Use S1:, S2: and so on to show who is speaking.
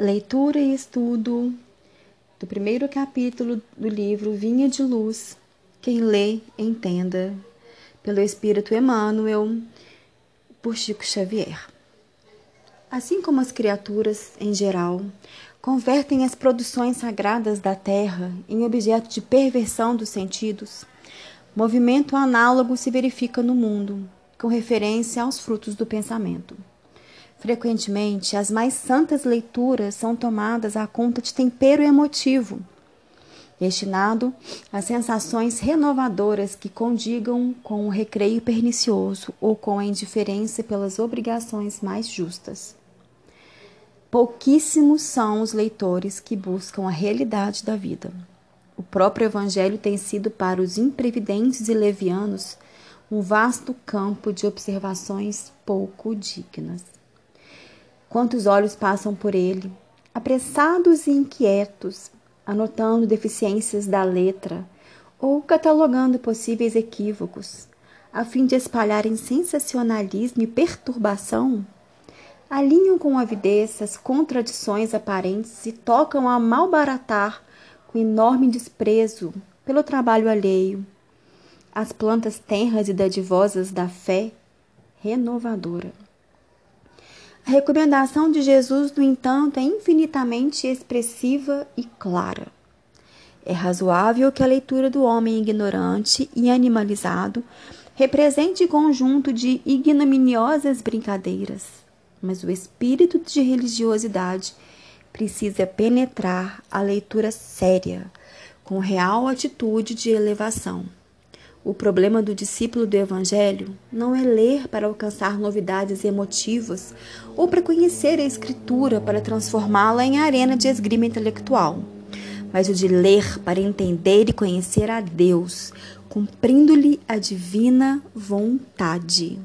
S1: Leitura e estudo do primeiro capítulo do livro Vinha de Luz. Quem lê, entenda. Pelo Espírito Emmanuel, por Chico Xavier. Assim como as criaturas, em geral, convertem as produções sagradas da terra em objeto de perversão dos sentidos, movimento análogo se verifica no mundo, com referência aos frutos do pensamento. Frequentemente, as mais santas leituras são tomadas à conta de tempero emotivo, destinado a sensações renovadoras que condigam com o recreio pernicioso ou com a indiferença pelas obrigações mais justas. Pouquíssimos são os leitores que buscam a realidade da vida. O próprio Evangelho tem sido para os imprevidentes e levianos um vasto campo de observações pouco dignas. Quantos olhos passam por ele, apressados e inquietos, anotando deficiências da letra ou catalogando possíveis equívocos, a fim de espalharem sensacionalismo e perturbação? Alinham com avidez as contradições aparentes e tocam a malbaratar com enorme desprezo pelo trabalho alheio as plantas tenras e dadivosas da fé renovadora. A recomendação de Jesus, no entanto, é infinitamente expressiva e clara. É razoável que a leitura do homem ignorante e animalizado represente conjunto de ignominiosas brincadeiras, mas o espírito de religiosidade precisa penetrar a leitura séria, com real atitude de elevação. O problema do discípulo do Evangelho não é ler para alcançar novidades emotivas ou para conhecer a Escritura para transformá-la em arena de esgrima intelectual, mas o de ler para entender e conhecer a Deus, cumprindo-lhe a divina vontade.